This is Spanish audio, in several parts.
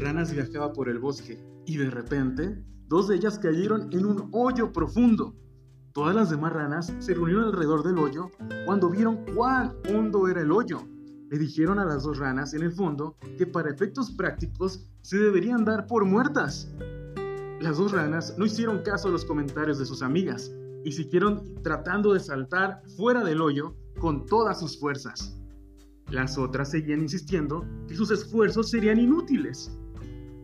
ranas viajaba por el bosque y de repente dos de ellas cayeron en un hoyo profundo. Todas las demás ranas se reunieron alrededor del hoyo cuando vieron cuán hondo era el hoyo. Le dijeron a las dos ranas en el fondo que para efectos prácticos se deberían dar por muertas. Las dos ranas no hicieron caso a los comentarios de sus amigas y siguieron tratando de saltar fuera del hoyo con todas sus fuerzas. Las otras seguían insistiendo que sus esfuerzos serían inútiles.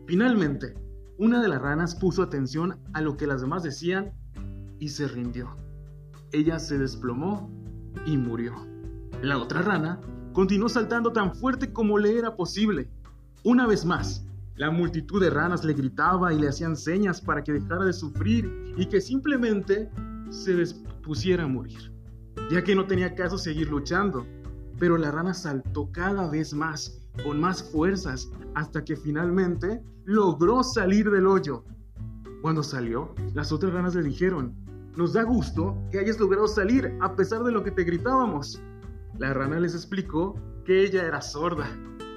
Finalmente, una de las ranas puso atención a lo que las demás decían y se rindió. Ella se desplomó y murió. La otra rana continuó saltando tan fuerte como le era posible. Una vez más, la multitud de ranas le gritaba y le hacían señas para que dejara de sufrir y que simplemente se dispusiera a morir, ya que no tenía caso seguir luchando. Pero la rana saltó cada vez más, con más fuerzas, hasta que finalmente logró salir del hoyo. Cuando salió, las otras ranas le dijeron, nos da gusto que hayas logrado salir a pesar de lo que te gritábamos. La rana les explicó que ella era sorda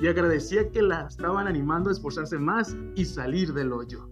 y agradecía que la estaban animando a esforzarse más y salir del hoyo.